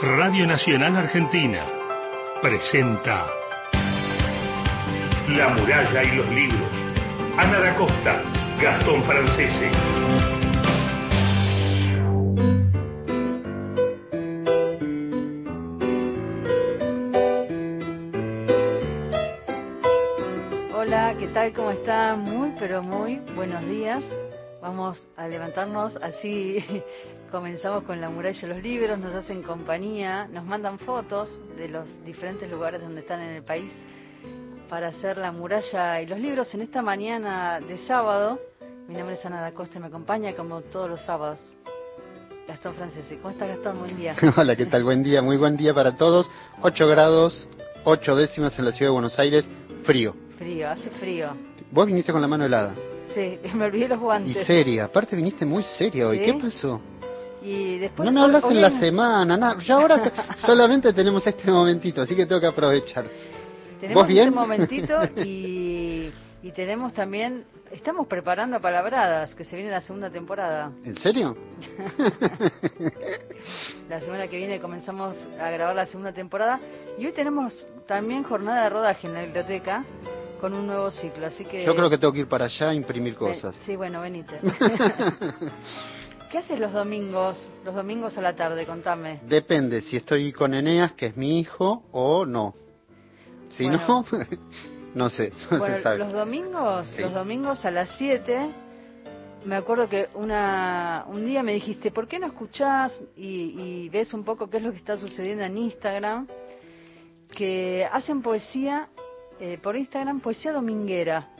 Radio Nacional Argentina presenta La muralla y los libros. Ana da Costa, Gastón Francese. Hola, ¿qué tal? ¿Cómo está? Muy, pero muy buenos días. Vamos a levantarnos, así comenzamos con la muralla de los libros, nos hacen compañía, nos mandan fotos de los diferentes lugares donde están en el país para hacer la muralla y los libros en esta mañana de sábado. Mi nombre es Ana da Costa y me acompaña como todos los sábados. Gastón Francesi. ¿Cómo está Gastón? Buen día. Hola, ¿qué tal? Buen día, muy buen día para todos. 8 grados, 8 décimas en la ciudad de Buenos Aires, frío. Frío, hace frío. Vos viniste con la mano helada. Sí, me olvidé los guantes. Y seria, aparte viniste muy seria hoy. ¿Sí? ¿Qué pasó? Y después, No me hablas en la semana, nada. Ya ahora solamente tenemos este momentito, así que tengo que aprovechar. Tenemos ¿Vos bien? este momentito y, y tenemos también, estamos preparando Palabradas, que se viene la segunda temporada. ¿En serio? La semana que viene comenzamos a grabar la segunda temporada y hoy tenemos también jornada de rodaje en la biblioteca con un nuevo ciclo, así que... Yo creo que tengo que ir para allá a imprimir cosas. Eh, sí, bueno, venite. ¿Qué haces los domingos? Los domingos a la tarde, contame. Depende si estoy con Eneas, que es mi hijo, o no. Si Bueno. no, no sé, no Bueno, se sabe. los domingos, Sí. los domingos a las 7, me acuerdo que una, un día me dijiste, ¿por qué no escuchás y, y ves un poco qué es lo que está sucediendo en Instagram? Que hacen poesía eh, por Instagram, poesía dominguera.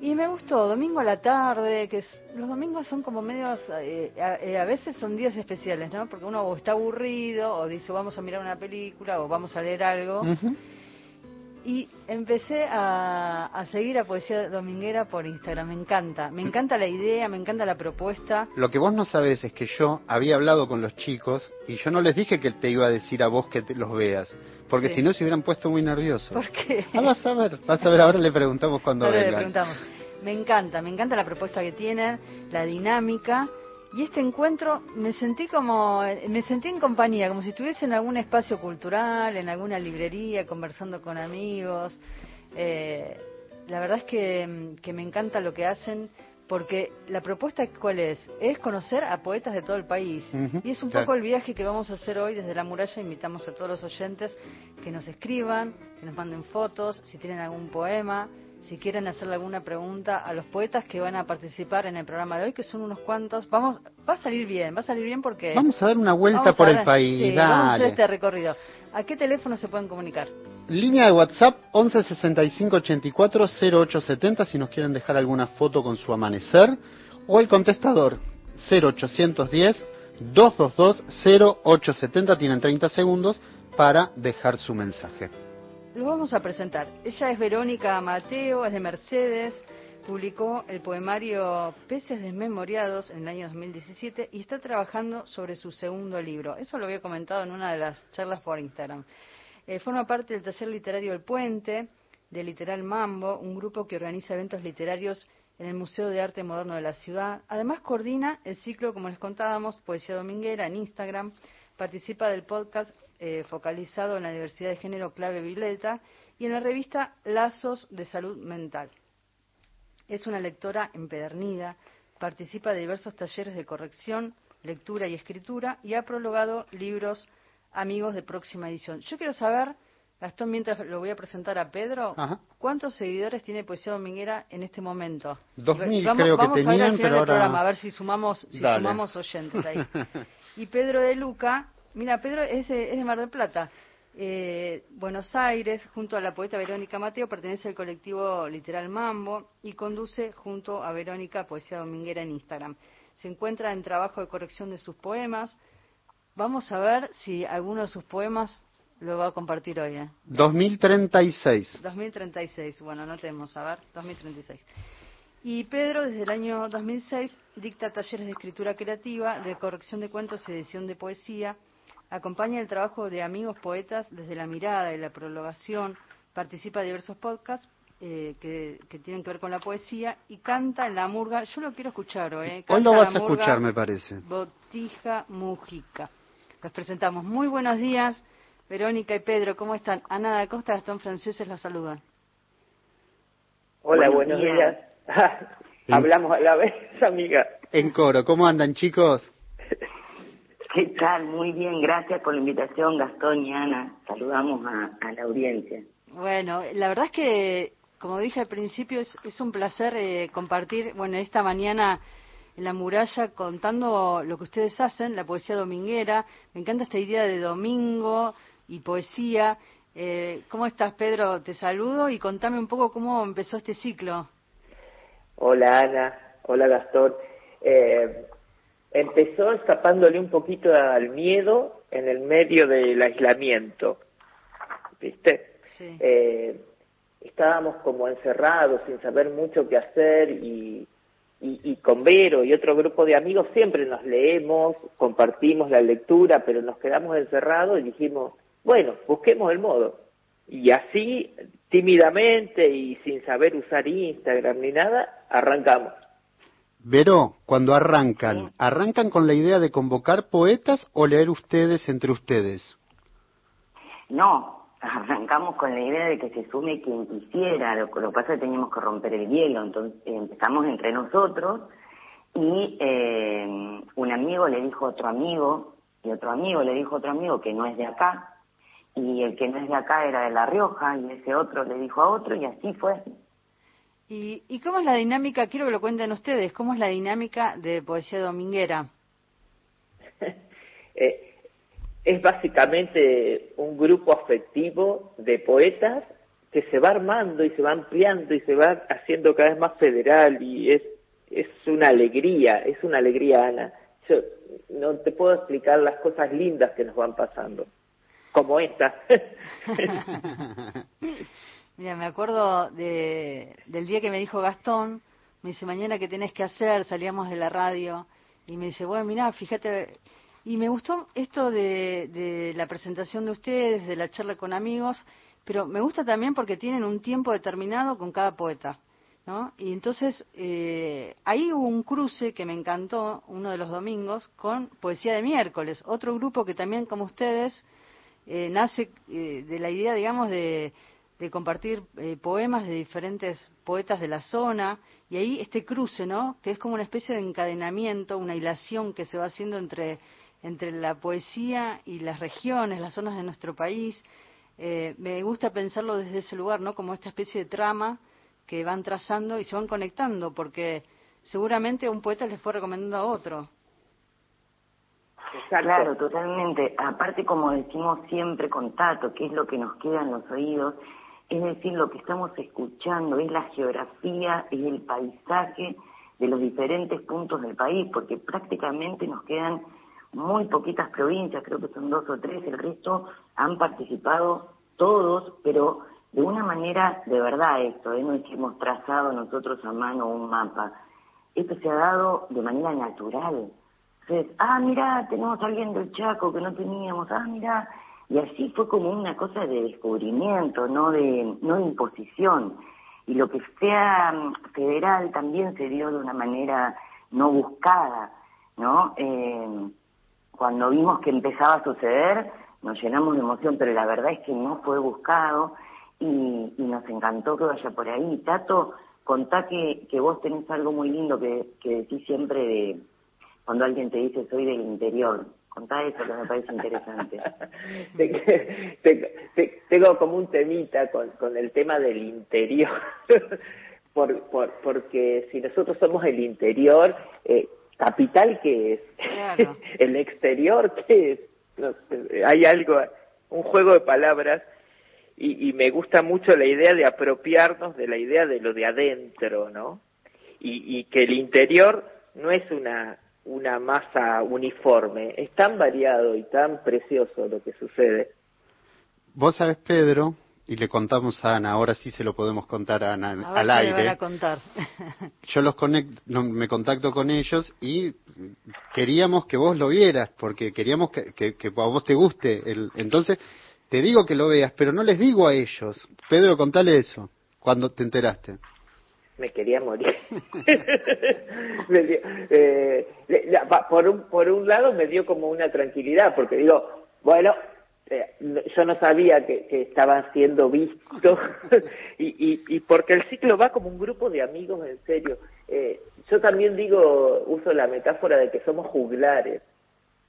Y me gustó, domingo a la tarde, que es- los domingos son como medios, eh, a, eh, a veces son días especiales, ¿no? Porque uno o está aburrido, o dice vamos a mirar una película, o vamos a leer algo. Y empecé a, a seguir a Poesía Dominguera por Instagram. Me encanta. Me encanta la idea, me encanta la propuesta. Lo que vos no sabés es que yo había hablado con los chicos y yo no les dije que te iba a decir a vos que te los veas, porque Sí. si no se hubieran puesto muy nerviosos. Porque Ah, vas a ver, vas a ver, ahora le preguntamos cuando Ahora le vengan. preguntamos. Me encanta, me encanta la propuesta que tienen, la dinámica. Y este encuentro me sentí como, me sentí en compañía, como si estuviese en algún espacio cultural, en alguna librería, conversando con amigos. Eh, la verdad es que, que me encanta lo que hacen, porque la propuesta, ¿cuál es? Es conocer a poetas de todo el país. Y es un claro. poco el viaje que vamos a hacer hoy desde la muralla. Invitamos a todos los oyentes que nos escriban, que nos manden fotos, si tienen algún poema, si quieren hacerle alguna pregunta a los poetas que van a participar en el programa de hoy, que son unos cuantos. Vamos, va a salir bien, va a salir bien porque Vamos a dar una vuelta por el país, sí, vamos a hacer este recorrido. ¿A qué teléfono se pueden comunicar? Línea de WhatsApp 11 65 84 0870 si nos quieren dejar alguna foto con su amanecer o el contestador 0810 222 0870 tienen 30 segundos para dejar su mensaje. Lo vamos a presentar. Ella es Verónica Mateo, es de Mercedes, publicó el poemario Peces Desmemoriados en el año 2017 y está trabajando sobre su segundo libro. Eso lo había comentado en una de las charlas por Instagram. Eh, forma parte del taller literario El Puente, de Literal Mambo, un grupo que organiza eventos literarios en el Museo de Arte Moderno de la ciudad. Además coordina el ciclo, como les contábamos, Poesía Dominguera en Instagram. Participa del podcast eh, focalizado en la diversidad de género Clave Vileta y en la revista Lazos de Salud Mental. Es una lectora empedernida, participa de diversos talleres de corrección, lectura y escritura y ha prologado libros amigos de próxima edición. Yo quiero saber, Gastón, mientras lo voy a presentar a Pedro, Ajá. ¿cuántos seguidores tiene Poesía Dominguera en este momento? Dos mil vamos- creo que vamos a ver al tenían, final pero del ahora- programa, a ver si sumamos, si Dale. sumamos oyentes ahí. Y Pedro de Luca, mira, Pedro es de, es de Mar del Plata. Eh, Buenos Aires, junto a la poeta Verónica Mateo, pertenece al colectivo Literal Mambo y conduce junto a Verónica Poesía Dominguera en Instagram. Se encuentra en trabajo de corrección de sus poemas. Vamos a ver si alguno de sus poemas lo va a compartir hoy. ¿eh? 2036. 2036, bueno, anotemos, a ver, 2036. Y Pedro, desde el año 2006, dicta talleres de escritura creativa, de corrección de cuentos y edición de poesía, acompaña el trabajo de amigos poetas desde la mirada y la prologación, participa de diversos podcasts eh, que, que tienen que ver con la poesía y canta en la murga. Yo lo quiero escuchar hoy. ¿eh? Hoy lo Canta vas la a escuchar, me parece. Botija Mujica. los presentamos. Muy buenos días, Verónica y Pedro, ¿cómo están? Ana da Costa, Gastón Franceses los saludan. Hola, buenos, días. Hablamos a la vez, amiga. En coro, ¿cómo andan chicos? ¿Qué tal? Muy bien, gracias por la invitación, Gastón y Ana. Saludamos a, la audiencia. Bueno, la verdad es que, como dije al principio, es, es un placer eh, compartir, bueno, esta mañana en la muralla contando lo que ustedes hacen, la poesía dominguera. Me encanta esta idea de domingo y poesía. Eh, ¿Cómo estás, Pedro? Te saludo y contame un poco cómo empezó este ciclo. Hola, Ana. Hola, Gastón. Eh, empezó escapándole un poquito al miedo en el medio del aislamiento. ¿Viste? Sí. Eh, estábamos como encerrados sin saber mucho qué hacer y, y, con Vero y otro grupo de amigos siempre nos leemos, compartimos la lectura, pero nos quedamos encerrados y dijimos, bueno, busquemos el modo. Y así, tímidamente y sin saber usar Instagram ni nada, arrancamos. Vero, cuando arrancan, ¿arrancan con la idea de convocar poetas o leer ustedes entre ustedes? No, arrancamos con la idea de que se sume quien quisiera, lo, que pasa es que teníamos que romper el hielo, entonces empezamos entre nosotros y eh, un amigo le dijo a otro amigo y otro amigo le dijo a otro amigo que no es de acá y el que no es de acá era de La Rioja y ese otro le dijo a otro y así fue. ¿Y, cómo es la dinámica? Quiero que lo cuenten ustedes. ¿Cómo es la dinámica de poesía dominguera? Eh, es básicamente un grupo afectivo de poetas que se va armando y se va ampliando y se va haciendo cada vez más federal y es, es una alegría, es una alegría, Ana. Yo no te puedo explicar las cosas lindas que nos van pasando, como esta. Mira, me acuerdo de, del día que me dijo Gastón, me dice, mañana qué tenés que hacer, salíamos de la radio, y me dice, bueno, mira, fíjate, y me gustó esto de, de la presentación de ustedes, de la charla con amigos, pero me gusta también porque tienen un tiempo determinado con cada poeta. ¿No? Y entonces eh, ahí hubo un cruce que me encantó uno de los domingos con Poesía de Miércoles, otro grupo que también como ustedes eh, nace eh, de la idea, digamos, de, de compartir eh, poemas de diferentes poetas de la zona y ahí este cruce, ¿no? Que es como una especie de encadenamiento, una hilación que se va haciendo entre entre la poesía y las regiones, las zonas de nuestro país. Eh, me gusta pensarlo desde ese lugar, ¿no? Como esta especie de trama que van trazando y se van conectando, porque seguramente a un poeta les fue recomendando a otro. Claro, totalmente. Aparte, como decimos siempre con Tato, que es lo que nos queda en los oídos, es decir, lo que estamos escuchando es la geografía, es el paisaje de los diferentes puntos del país, porque prácticamente nos quedan muy poquitas provincias, creo que son dos o tres, el resto han participado todos, pero de una manera de verdad esto, ¿eh? no es que hemos trazado nosotros a mano un mapa, esto se ha dado de manera natural. Entonces, ah, mira, tenemos alguien del Chaco que no teníamos, ah, mira, y así fue como una cosa de descubrimiento, no de, no de imposición. Y lo que sea mm, federal también se dio de una manera no buscada, ¿no? Eh, cuando vimos que empezaba a suceder, nos llenamos de emoción, pero la verdad es que no fue buscado y, nos encantó que vaya por ahí. Tato, contá que, que vos tenés algo muy lindo que, que decís siempre de cuando alguien te dice soy del interior. Contá eso que me parece interesante. tengo como un temita con, con el tema del interior, por, por, porque si nosotros somos el interior, eh, capital qué es, el exterior qué es, hay algo, un juego de palabras y, y, me gusta mucho la idea de apropiarnos de la idea de lo de adentro, ¿no? Y, y que el interior no es una una masa uniforme. Es tan variado y tan precioso lo que sucede. Vos sabés, Pedro, y le contamos a Ana, ahora sí se lo podemos contar a Ana al aire. a contar. Yo los me contacto con ellos y queríamos que vos lo vieras, porque queríamos que, que, a vos te guste. El, entonces, te digo que lo veas, pero no les digo a ellos. Pedro, contale eso, cuando te enteraste. Me quería morir. Eh, por, un, por un lado me dio como una tranquilidad, porque digo, bueno, eh, yo no sabía que, estaban siendo vistos y, y, porque el ciclo va como un grupo de amigos en serio. Eh, yo también digo, uso la metáfora de que somos juglares,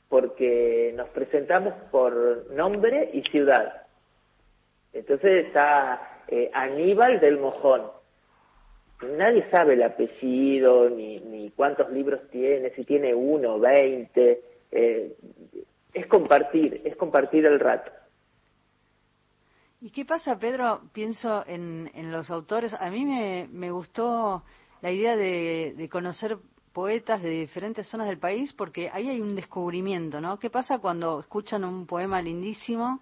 porque nos presentamos por nombre y ciudad. Entonces está eh, Aníbal del Mojón. Nadie sabe el apellido, ni, ni cuántos libros tiene, si tiene uno, veinte. Eh, es compartir, es compartir el rato. ¿Y qué pasa, Pedro? Pienso en, en los autores. A mí me, me gustó la idea de, de, conocer poetas de diferentes zonas del país porque ahí hay un descubrimiento, ¿no? ¿Qué pasa cuando escuchan un poema lindísimo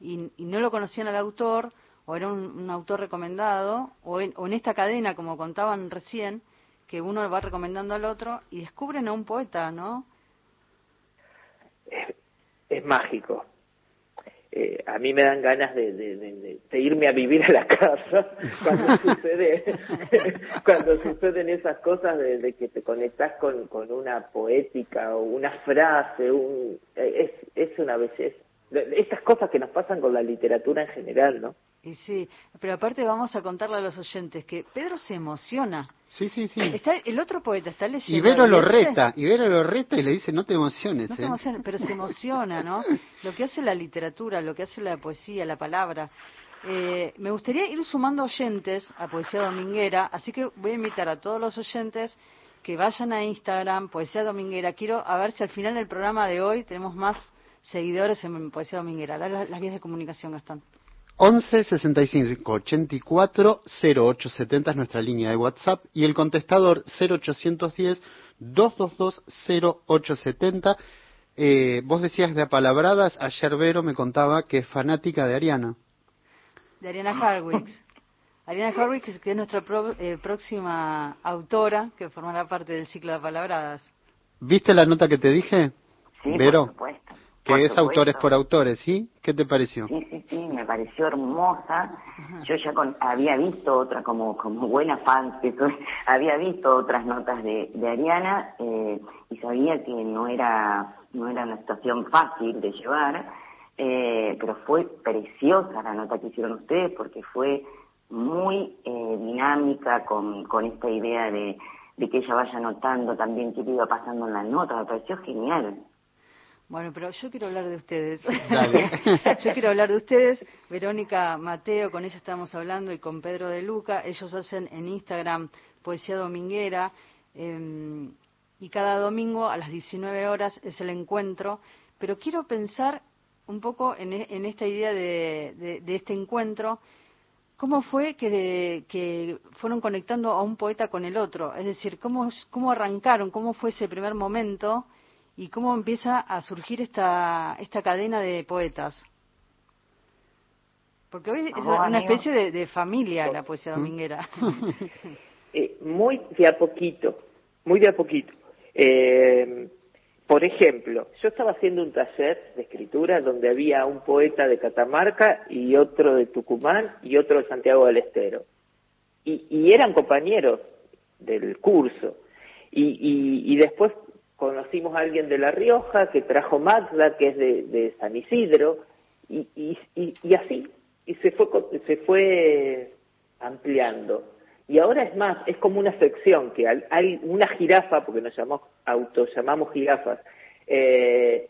y, y no lo conocían al autor o era un, autor recomendado o en, o en esta cadena, como contaban recién, que uno va recomendando al otro y descubren a un poeta, ¿no? es, mágico. Eh, a mí me dan ganas de, de, irme a vivir a la casa cuando sucede cuando suceden esas cosas de, que te conectas con, con una poética o una frase un, es, es una belleza estas cosas que nos pasan con la literatura en general no y sí, pero aparte vamos a contarle a los oyentes que Pedro se emociona. Sí, sí, sí. Está, el otro poeta está leyendo. Ibero lo reta, Ibero lo reta y le dice, no te emociones. No te ¿eh? emociones, pero se emociona, ¿no? Lo que hace la literatura, lo que hace la poesía, la palabra. Eh, me gustaría ir sumando oyentes a Poesía Dominguera, así que voy a invitar a todos los oyentes que vayan a Instagram, Poesía Dominguera. Quiero a ver si al final del programa de hoy tenemos más seguidores en Poesía Dominguera. Las, las vías de comunicación, Gastón. 11 65 84 0870 es nuestra línea de WhatsApp y el contestador 0810 222 0870. Eh, vos decías de apalabradas, ayer Vero me contaba que es fanática de Ariana. De Ariana Harwicks. Ariana Harwicks, que es nuestra eh, próxima autora, que formará parte del ciclo de apalabradas. ¿Viste la nota que te dije? Sí, Vero. por supuesto que es autores por autores, ¿sí? ¿Qué te pareció? Sí, sí, sí, me pareció hermosa. Yo ya había visto otra, como, como buena fan que había visto otras notas de, de Ariana eh, y sabía que no era, no era una situación fácil de llevar, eh, pero fue preciosa la nota que hicieron ustedes porque fue muy eh, dinámica con, con esta idea de, de que ella vaya notando también qué iba pasando en la nota, me pareció genial. Bueno, pero yo quiero hablar de ustedes. yo quiero hablar de ustedes. Verónica Mateo, con ella estamos hablando, y con Pedro de Luca. Ellos hacen en Instagram Poesía Dominguera. Em, y cada domingo a las 19 horas es el encuentro. Pero quiero pensar un poco en, e, esta idea de, este encuentro. ¿Cómo fue que, que, fueron conectando a un poeta con el otro? Es decir, ¿cómo, cómo arrancaron? ¿Cómo fue ese primer momento? Y cómo empieza a surgir esta, esta cadena de poetas. Porque hoy es una especie de, familia la poesía dominguera. Eh, muy de a poquito, muy de a poquito. Eh, por ejemplo, yo estaba haciendo un taller de escritura donde había un poeta de Catamarca y otro de Tucumán y otro de Santiago del Estero. Y, y eran compañeros del curso. Y, y, después conocimos a alguien de La Rioja que trajo Magda, que es de, San Isidro, y, y, y, así, y se fue, se fue ampliando. Y ahora es más, es como una sección, que hay una jirafa, porque nos llamamos, auto llamamos jirafas, eh,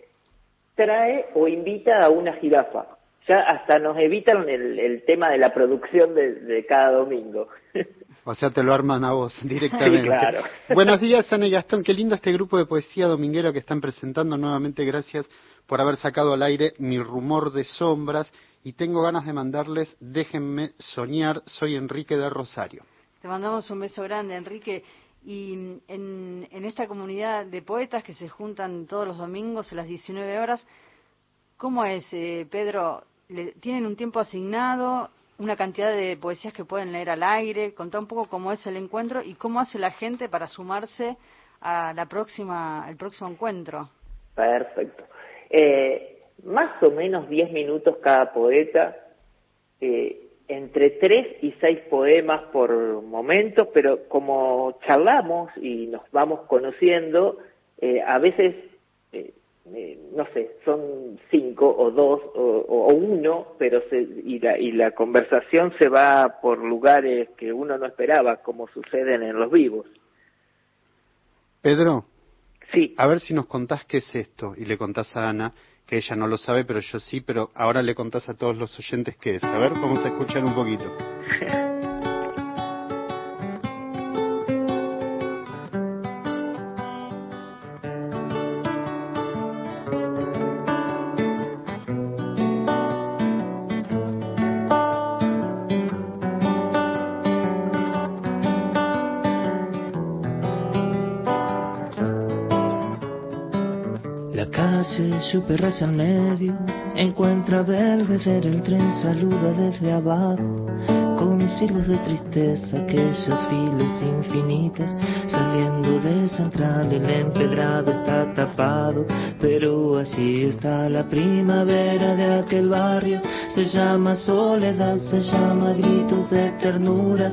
trae o invita a una jirafa. Ya hasta nos evitan el, el tema de la producción de, de cada domingo. O sea, te lo arman a vos directamente. claro. Buenos días, Ana y Gastón. Qué lindo este grupo de poesía dominguero que están presentando nuevamente. Gracias por haber sacado al aire mi rumor de sombras. Y tengo ganas de mandarles, déjenme soñar. Soy Enrique de Rosario. Te mandamos un beso grande, Enrique. Y en, esta comunidad de poetas que se juntan todos los domingos a las 19 horas, ¿cómo es, eh, Pedro? ¿Tienen un tiempo asignado? Una cantidad de poesías que pueden leer al aire, contar un poco cómo es el encuentro y cómo hace la gente para sumarse a la próxima, al próximo encuentro. Perfecto. Eh, más o menos 10 minutos cada poeta. Eh, entre tres y seis poemas por momento, pero como charlamos y nos vamos conociendo, eh, a veces, eh, no sé, son cinco o dos o, uno, pero se, y, la, y la conversación se va por lugares que uno no esperaba, como suceden en los vivos. Pedro. Sí. A ver si nos contás qué es esto y le contás a Ana que ella no lo sabe, pero yo sí, pero ahora le contás a todos los oyentes qué es. A ver, vamos a escuchar un poquito. perras al medio, encuentra Belvedere, el tren saluda desde abajo, con silbos de tristeza, aquellas filas infinitas, saliendo de central, el empedrado está tapado, pero así está la primavera de aquel barrio, se llama soledad, se llama gritos de ternura,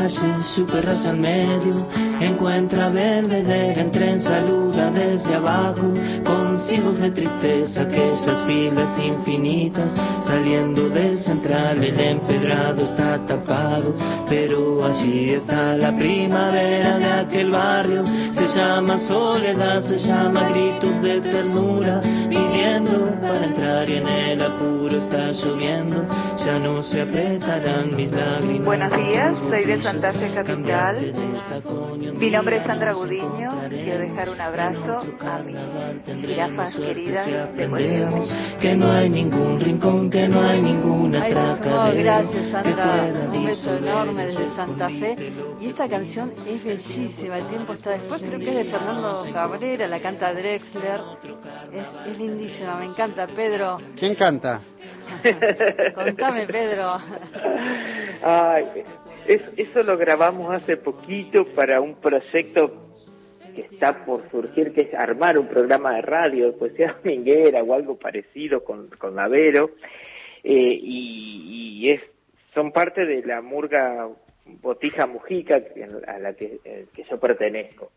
Calle super al medio, encuentra Belvedere, el tren saluda desde abajo, con de tristeza, aquellas filas infinitas, saliendo del central, el empedrado está tapado, pero allí está la primavera de aquel barrio, se llama soledad, se llama gritos de ternura, pidiendo para entrar y en el apuro está lloviendo, ya no se apretarán mis lágrimas. Buenos días soy de Santa Fe Capital. Mi nombre es Sandra Gudiño. Quiero dejar un abrazo a mis jirafas queridas de Que no hay ningún rincón, que no hay ninguna oh, Gracias, Sandra. Un beso enorme desde Santa Fe. Y esta canción es bellísima. El tiempo está después. Creo que es de Fernando Cabrera, la canta Drexler. Es, es lindísima, me encanta. Pedro. ¿Quién canta? Contame, Pedro. Ay, eso lo grabamos hace poquito para un proyecto que está por surgir, que es armar un programa de radio de poesía dominguera o algo parecido con, con Navero, eh, y, es son parte de la murga Botija Mujica a la que, eh, que yo pertenezco.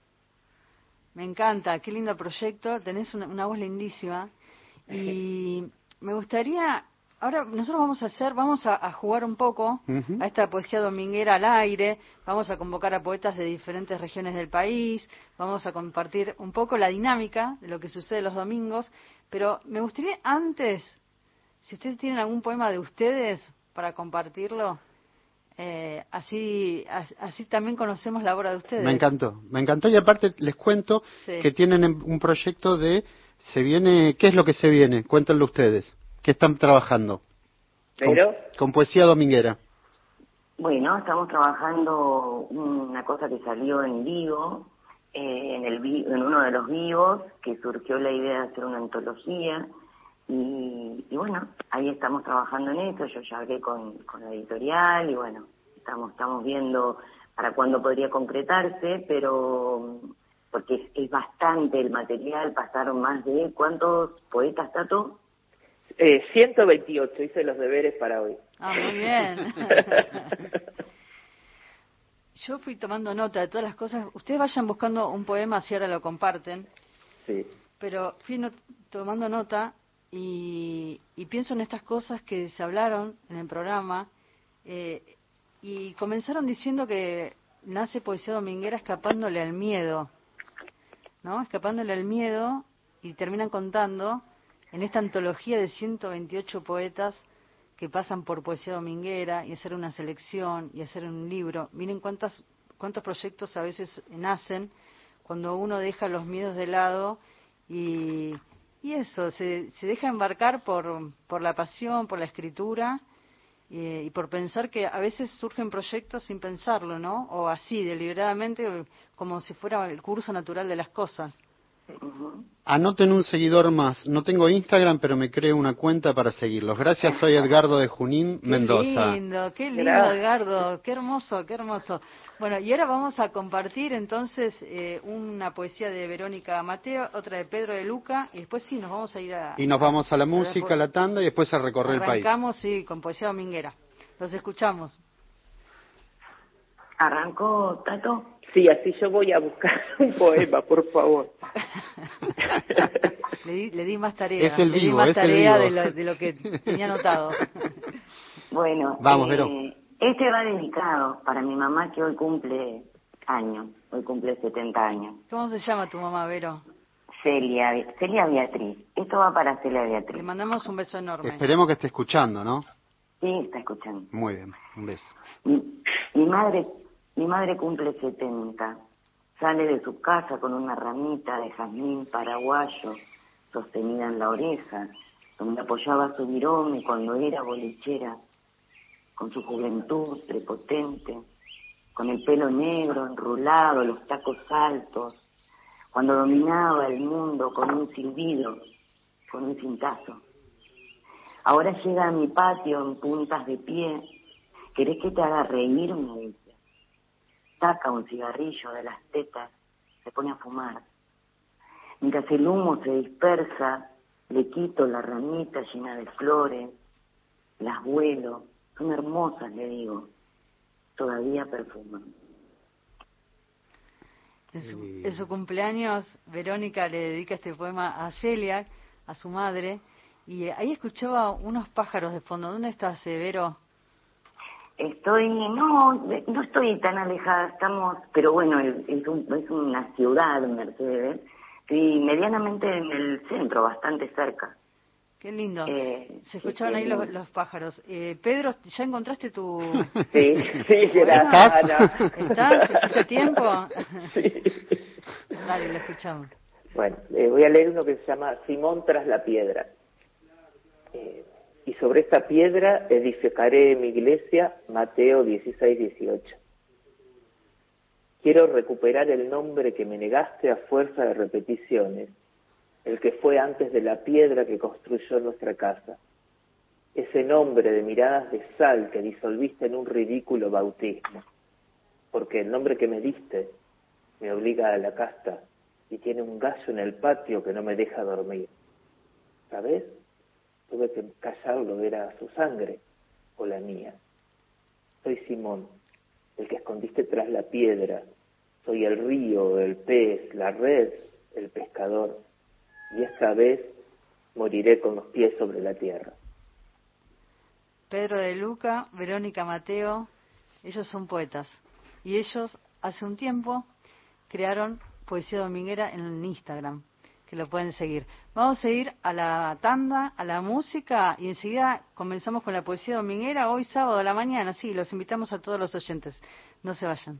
Me encanta, qué lindo proyecto, tenés una, una voz lindísima y me gustaría Ahora nosotros vamos a hacer, vamos a, jugar un poco a esta poesía dominguera al aire, vamos a convocar a poetas de diferentes regiones del país, vamos a compartir un poco la dinámica de lo que sucede los domingos, pero me gustaría antes, si ustedes tienen algún poema de ustedes para compartirlo, eh, así, así también conocemos la obra de ustedes. Me encantó, me encantó y aparte les cuento que tienen un proyecto de, se viene, ¿qué es lo que se viene? Cuéntenlo ustedes. ¿Qué están trabajando? ¿Pero? Con, poesía dominguera. Bueno, estamos trabajando una cosa que salió en vivo, eh, en, el, en uno de los vivos, que surgió la idea de hacer una antología. Y, bueno, ahí estamos trabajando en eso. Yo ya hablé con, con la editorial y bueno, estamos, estamos viendo para cuándo podría concretarse, pero porque es, es, bastante el material, pasaron más de cuántos poetas, Tato? Eh, 128, hice los deberes para hoy. Ah, muy bien. Yo fui tomando nota de todas las cosas. Ustedes vayan buscando un poema si ahora lo comparten. Sí. Pero fui tomando nota y, pienso en estas cosas que se hablaron en el programa eh, y comenzaron diciendo que nace poesía dominguera escapándole al miedo, ¿no? Escapándole al miedo y terminan contando en esta antología de 128 poetas que pasan por poesía dominguera y hacer una selección y hacer un libro. Miren cuántas, cuántos proyectos a veces nacen cuando uno deja los miedos de lado y, y eso, se, se deja embarcar por, por la pasión, por la escritura y por pensar que a veces surgen proyectos sin pensarlo, ¿no? O así, deliberadamente, como si fuera el curso natural de las cosas. Anoten un seguidor más. No tengo Instagram, pero me creo una cuenta para seguirlos. Gracias, soy Edgardo de Junín, Mendoza. Qué lindo, qué lindo, Edgardo. Qué hermoso, qué hermoso. Bueno, y ahora vamos a compartir entonces eh, una poesía de Verónica Mateo, otra de Pedro de Luca, y después sí, nos vamos a ir a... Y nos vamos a la música, a la tanda, y después a recorrer el país. Arrancamos, sí, con poesía dominguera. Los escuchamos. ¿Arrancó, Tato? Sí, así yo voy a buscar un poema, por favor. le, di, más tarea. Es el le di más tarea de lo, que tenía anotado. Bueno, Vamos, eh, este va dedicado para mi mamá que hoy cumple años, hoy cumple 70 años. ¿Cómo se llama tu mamá, Vero? Celia, Celia Beatriz. Esto va para Celia Beatriz. Le mandamos un beso enorme. Esperemos que esté escuchando, ¿no? Sí, está escuchando. Muy bien, un beso. mi madre mi madre cumple 70. Sale de su casa con una ramita de jazmín paraguayo sostenida en la oreja, donde apoyaba su virome cuando era bolichera, con su juventud prepotente, con el pelo negro enrulado, los tacos altos, cuando dominaba el mundo con un silbido, con un cintazo. Ahora llega a mi patio en puntas de pie. ¿Querés que te haga reírme? Saca un cigarrillo de las tetas, se pone a fumar. Mientras el humo se dispersa, le quito la ramita llena de flores, las vuelo, son hermosas, le digo, todavía perfuman. En su, cumpleaños, Verónica le dedica este poema a Celia, a su madre, y ahí escuchaba unos pájaros de fondo. ¿Dónde está Severo? Estoy, no, no estoy tan alejada, estamos, pero bueno, es, es una ciudad, Mercedes, y medianamente en el centro, bastante cerca. Qué lindo. Eh, Se escuchaban ahí los, los pájaros. Eh, Pedro, ¿ya encontraste tu...? Sí, sí, ¿Estás? ¿Estás? tiempo? Sí. Dale, lo escuchamos. Bueno, eh, voy a leer uno que se llama Simón tras la piedra. Eh, y sobre esta piedra edificaré mi iglesia, Mateo 16, 18. Quiero recuperar el nombre que me negaste a fuerza de repeticiones, el que fue antes de la piedra que construyó nuestra casa. Ese nombre de miradas de sal que disolviste en un ridículo bautismo, porque el nombre que me diste me obliga a la casta y tiene un gallo en el patio que no me deja dormir. ¿Sabes? Tuve que callarlo, era su sangre o la mía. Soy Simón, el que escondiste tras la piedra. Soy el río, el pez, la red, el pescador. Y esta vez moriré con los pies sobre la tierra. Pedro de Luca, Verónica Mateo, ellos son poetas. Y ellos hace un tiempo crearon Poesía Dominguera en Instagram lo pueden seguir. Vamos a ir a la tanda, a la música y enseguida comenzamos con la poesía dominguera hoy sábado a la mañana. Sí, los invitamos a todos los oyentes. No se vayan.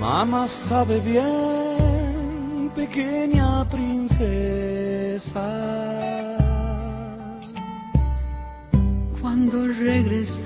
Mamá sabe bien, pequeña princesa, cuando regreses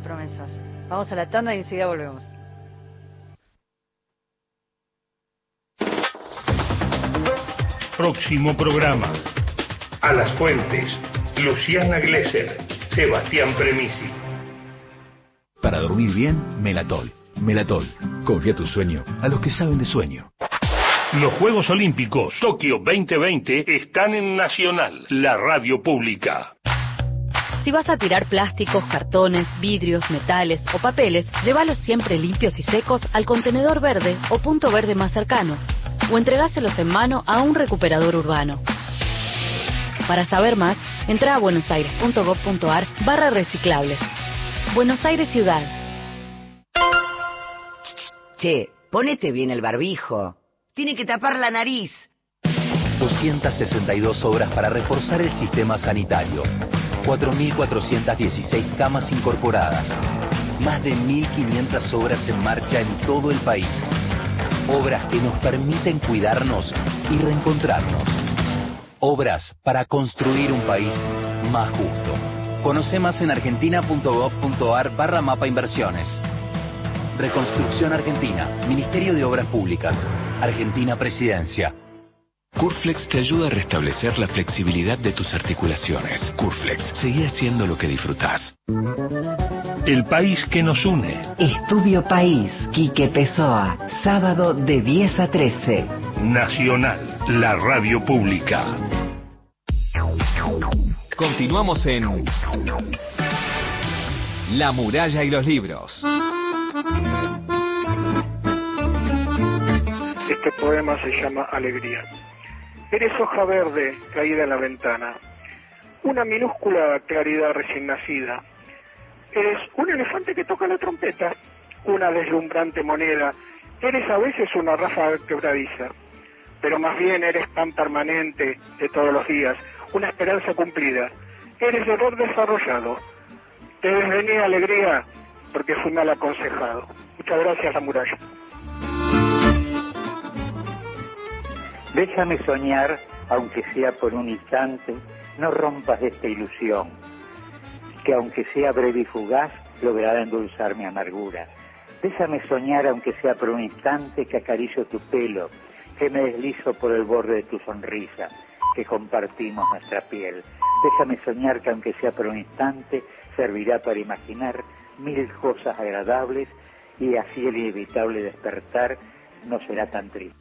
de promesas. Vamos a la tanda y enseguida volvemos. Próximo programa. A las fuentes. Luciana Glesser. Sebastián Premisi. Para dormir bien, Melatol. Melatol. Confía tu sueño a los que saben de sueño. Los Juegos Olímpicos Tokio 2020 están en Nacional, la radio pública. Si vas a tirar plásticos, cartones, vidrios, metales o papeles, llévalos siempre limpios y secos al contenedor verde o punto verde más cercano, o entregáselos en mano a un recuperador urbano. Para saber más, entra a buenosaires.gov.ar barra reciclables. Buenos Aires Ciudad. Che, ponete bien el barbijo. Tiene que tapar la nariz. 262 obras para reforzar el sistema sanitario. 4.416 camas incorporadas. Más de 1.500 obras en marcha en todo el país. Obras que nos permiten cuidarnos y reencontrarnos. Obras para construir un país más justo. Conoce más en argentina.gov.ar barra mapa inversiones. Reconstrucción Argentina, Ministerio de Obras Públicas, Argentina Presidencia. Curflex te ayuda a restablecer la flexibilidad de tus articulaciones. Curflex, seguí haciendo lo que disfrutás. El país que nos une. Estudio País, Quique Pessoa, sábado de 10 a 13. Nacional, la radio pública. Continuamos en La muralla y los libros. Este poema se llama Alegría. Eres hoja verde caída en la ventana, una minúscula claridad recién nacida. Eres un elefante que toca la trompeta, una deslumbrante moneda. Eres a veces una ráfaga quebradiza, pero más bien eres pan permanente de todos los días, una esperanza cumplida. Eres dolor desarrollado. Te desvenía alegría porque fui mal aconsejado. Muchas gracias, la muralla. Déjame soñar, aunque sea por un instante, no rompas esta ilusión, que aunque sea breve y fugaz, logrará endulzar mi amargura. Déjame soñar, aunque sea por un instante, que acaricio tu pelo, que me deslizo por el borde de tu sonrisa, que compartimos nuestra piel. Déjame soñar que aunque sea por un instante, servirá para imaginar mil cosas agradables y así el inevitable despertar no será tan triste.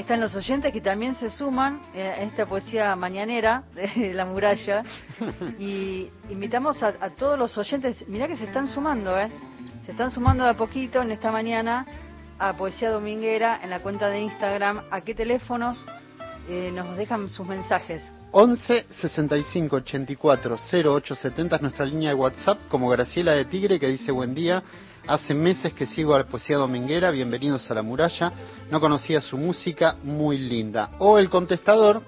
Ahí están los oyentes que también se suman eh, a esta poesía mañanera de la muralla y invitamos a, todos los oyentes, mirá que se están sumando, ¿eh? Se están sumando de a poquito en esta mañana a Poesía Dominguera en la cuenta de Instagram. ¿A qué teléfonos eh, nos dejan sus mensajes? 11 65 84 0870 es nuestra línea de WhatsApp, como Graciela de Tigre que dice buen día. Hace meses que sigo a la poesía dominguera, bienvenidos a la muralla. No conocía su música, muy linda. O el contestador,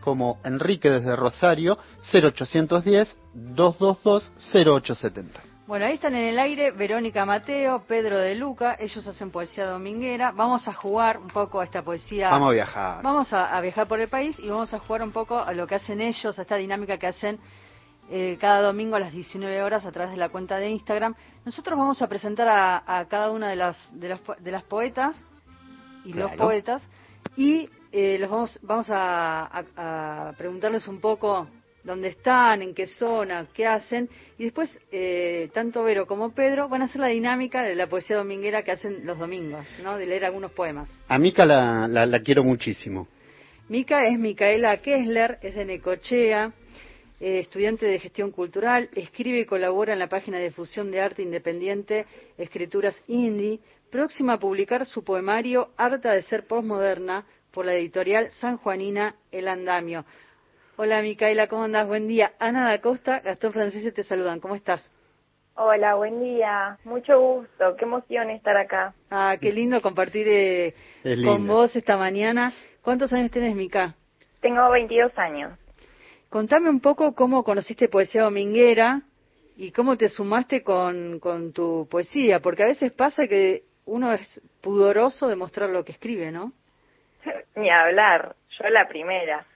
como Enrique desde Rosario, 0810 222 0870. Bueno, ahí están en el aire Verónica Mateo, Pedro de Luca, ellos hacen poesía dominguera. Vamos a jugar un poco a esta poesía. Vamos a viajar. Vamos a, viajar por el país y vamos a jugar un poco a lo que hacen ellos, a esta dinámica que hacen eh, cada domingo a las 19 horas a través de la cuenta de Instagram. Nosotros vamos a presentar a, cada una de las, de las, de las poetas y los poetas y eh, los vamos, vamos a preguntarles un poco dónde están, en qué zona, qué hacen, y después eh, tanto Vero como Pedro van a hacer la dinámica de la poesía dominguera que hacen los domingos, ¿no? de leer algunos poemas. A Mica la, la, quiero muchísimo. Mica es Micaela Kessler, es de Necochea, eh, estudiante de gestión cultural, escribe y colabora en la página de difusión de arte independiente Escrituras Indie, próxima a publicar su poemario Harta de ser postmoderna por la editorial San Juanina El Andamio. Hola Micaela, ¿cómo andas? Buen día. Ana da Costa, Gastón Francese te saludan. ¿Cómo estás? Hola, buen día. Mucho gusto. Qué emoción estar acá. Ah, qué lindo compartir eh, con vos esta mañana. ¿Cuántos años tienes, Mica? Tengo 22 años. Contame un poco cómo conociste poesía dominguera y cómo te sumaste con, con tu poesía, porque a veces pasa que uno es pudoroso de mostrar lo que escribe, ¿no? Ni hablar, yo la primera.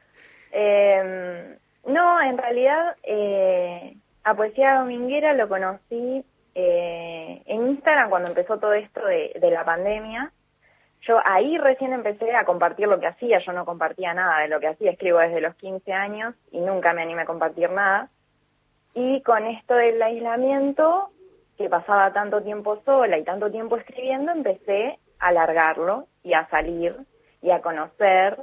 Eh, no, en realidad eh, a Poesía Dominguera lo conocí eh, en Instagram cuando empezó todo esto de, la pandemia. Yo ahí recién empecé a compartir lo que hacía, yo no compartía nada de lo que hacía, escribo desde los 15 años y nunca me animé a compartir nada. Y con esto del aislamiento, que pasaba tanto tiempo sola y tanto tiempo escribiendo, empecé a alargarlo y a salir y a conocer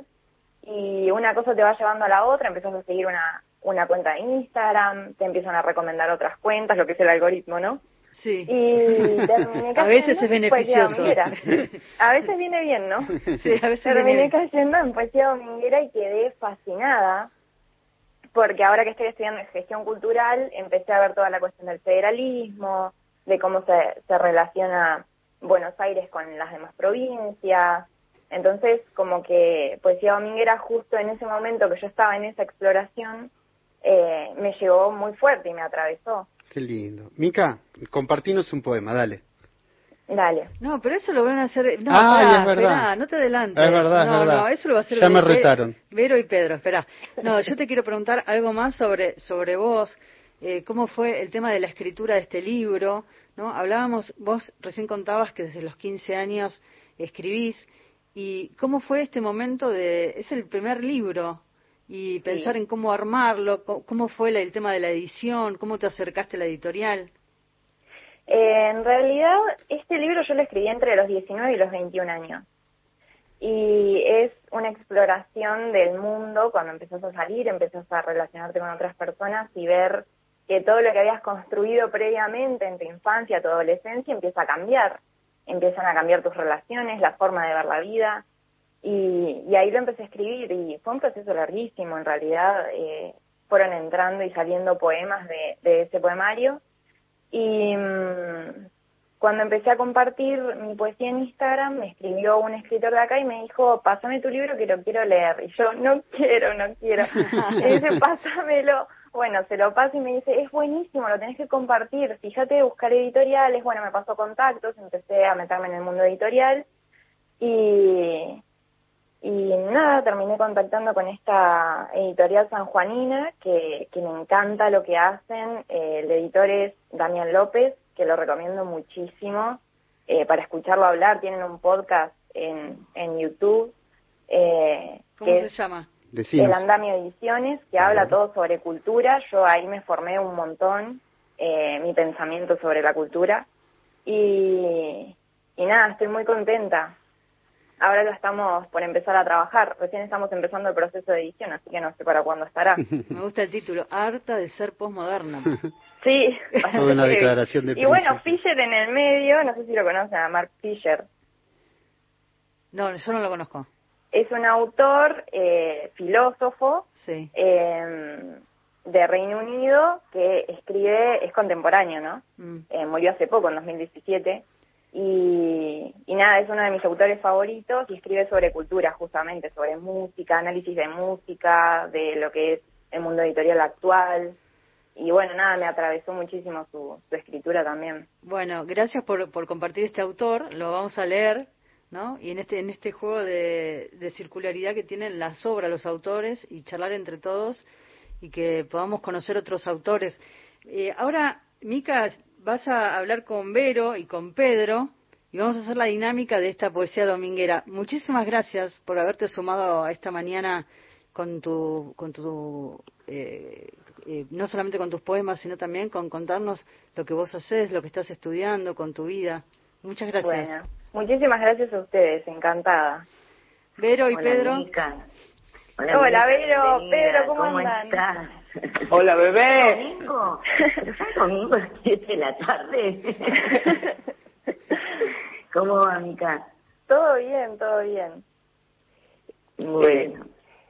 y una cosa te va llevando a la otra, empiezas a seguir una, una cuenta de Instagram, te empiezan a recomendar otras cuentas, lo que es el algoritmo, ¿no? Sí. Y a veces es beneficioso. A veces viene bien, ¿no? Sí, a veces terminé cayendo en poesía dominguera y quedé fascinada porque ahora que estoy estudiando gestión cultural empecé a ver toda la cuestión del federalismo, de cómo se, se relaciona Buenos Aires con las demás provincias, entonces, como que Poesía Dominguera, justo en ese momento que yo estaba en esa exploración, eh, me llegó muy fuerte y me atravesó. Qué lindo. Mica, compartinos un poema, dale. Dale. No, pero eso lo van a hacer. No, ah, es verdad. no te adelantes. Es verdad, no, es verdad. No, eso lo va a hacer. Ya me retaron. Vero y Pedro, espera. No, yo te quiero preguntar algo más sobre, sobre vos. Eh, ¿Cómo fue el tema de la escritura de este libro? ¿no? Hablábamos, vos recién contabas que desde los 15 años escribís. ¿Y cómo fue este momento de, es el primer libro, y pensar en cómo armarlo, cómo fue el tema de la edición, cómo te acercaste a la editorial? Eh, en realidad, este libro yo lo escribí entre los 19 y los 21 años. Y es una exploración del mundo cuando empezás a salir, empezás a relacionarte con otras personas y ver que todo lo que habías construido previamente en tu infancia, tu adolescencia, empieza a cambiar empiezan a cambiar tus relaciones, la forma de ver la vida. Y, ahí lo empecé a escribir y fue un proceso larguísimo, en realidad eh, fueron entrando y saliendo poemas de, ese poemario. Y mm, cuando empecé a compartir mi poesía en Instagram, me escribió un escritor de acá y me dijo, pásame tu libro que lo quiero leer. Y yo, no quiero, no quiero. y dice, pásamelo. Bueno, se lo paso y me dice, es buenísimo, lo tenés que compartir, fíjate, buscar editoriales, bueno, me pasó contactos, empecé a meterme en el mundo editorial y, y nada, terminé contactando con esta editorial sanjuanina que, que me encanta lo que hacen, eh, el editor es Damián López, que lo recomiendo muchísimo eh, para escucharlo hablar, tienen un podcast en, en YouTube. Eh, ¿Cómo se llama? El Andamio Ediciones, que habla todo sobre cultura. Yo ahí me formé un montón eh, mi pensamiento sobre la cultura. Y, y nada, estoy muy contenta. Ahora lo estamos por empezar a trabajar. Recién estamos empezando el proceso de edición, así que no sé para cuándo estará. Me gusta el título, Harta de ser posmoderna. sí. Toda una declaración de Y bueno, Fisher en el medio, no sé si lo conocen a Mark Fisher. No, yo no lo conozco. Es un autor, eh, filósofo, sí. eh, de Reino Unido que escribe, es contemporáneo, ¿no? Mm. Eh, murió hace poco, en 2017. Y, y nada, es uno de mis autores favoritos y escribe sobre cultura, justamente, sobre música, análisis de música, de lo que es el mundo editorial actual. Y bueno, nada, me atravesó muchísimo su, escritura también. Bueno, gracias por, por compartir este autor, lo vamos a leer, ¿no? Y en este, en este juego de, de circularidad que tienen las obras, los autores, y charlar entre todos y que podamos conocer otros autores. Eh, ahora, Mica, vas a hablar con Vero y con Pedro y vamos a hacer la dinámica de esta poesía dominguera. Muchísimas gracias por haberte sumado a esta mañana con tu, con tu eh, eh, no solamente con tus poemas, sino también con contarnos lo que vos haces, lo que estás estudiando, con tu vida. Muchas gracias. Bueno, muchísimas gracias a ustedes, encantada. Vero y Pedro. Hola, Hola Pedro, Pedro, ¿cómo, ¿cómo Estás? Hola, bebé. Domingo, ¿es domingo a las 7 de la tarde? ¿Cómo va, Mica? Todo bien, todo bien. Bueno.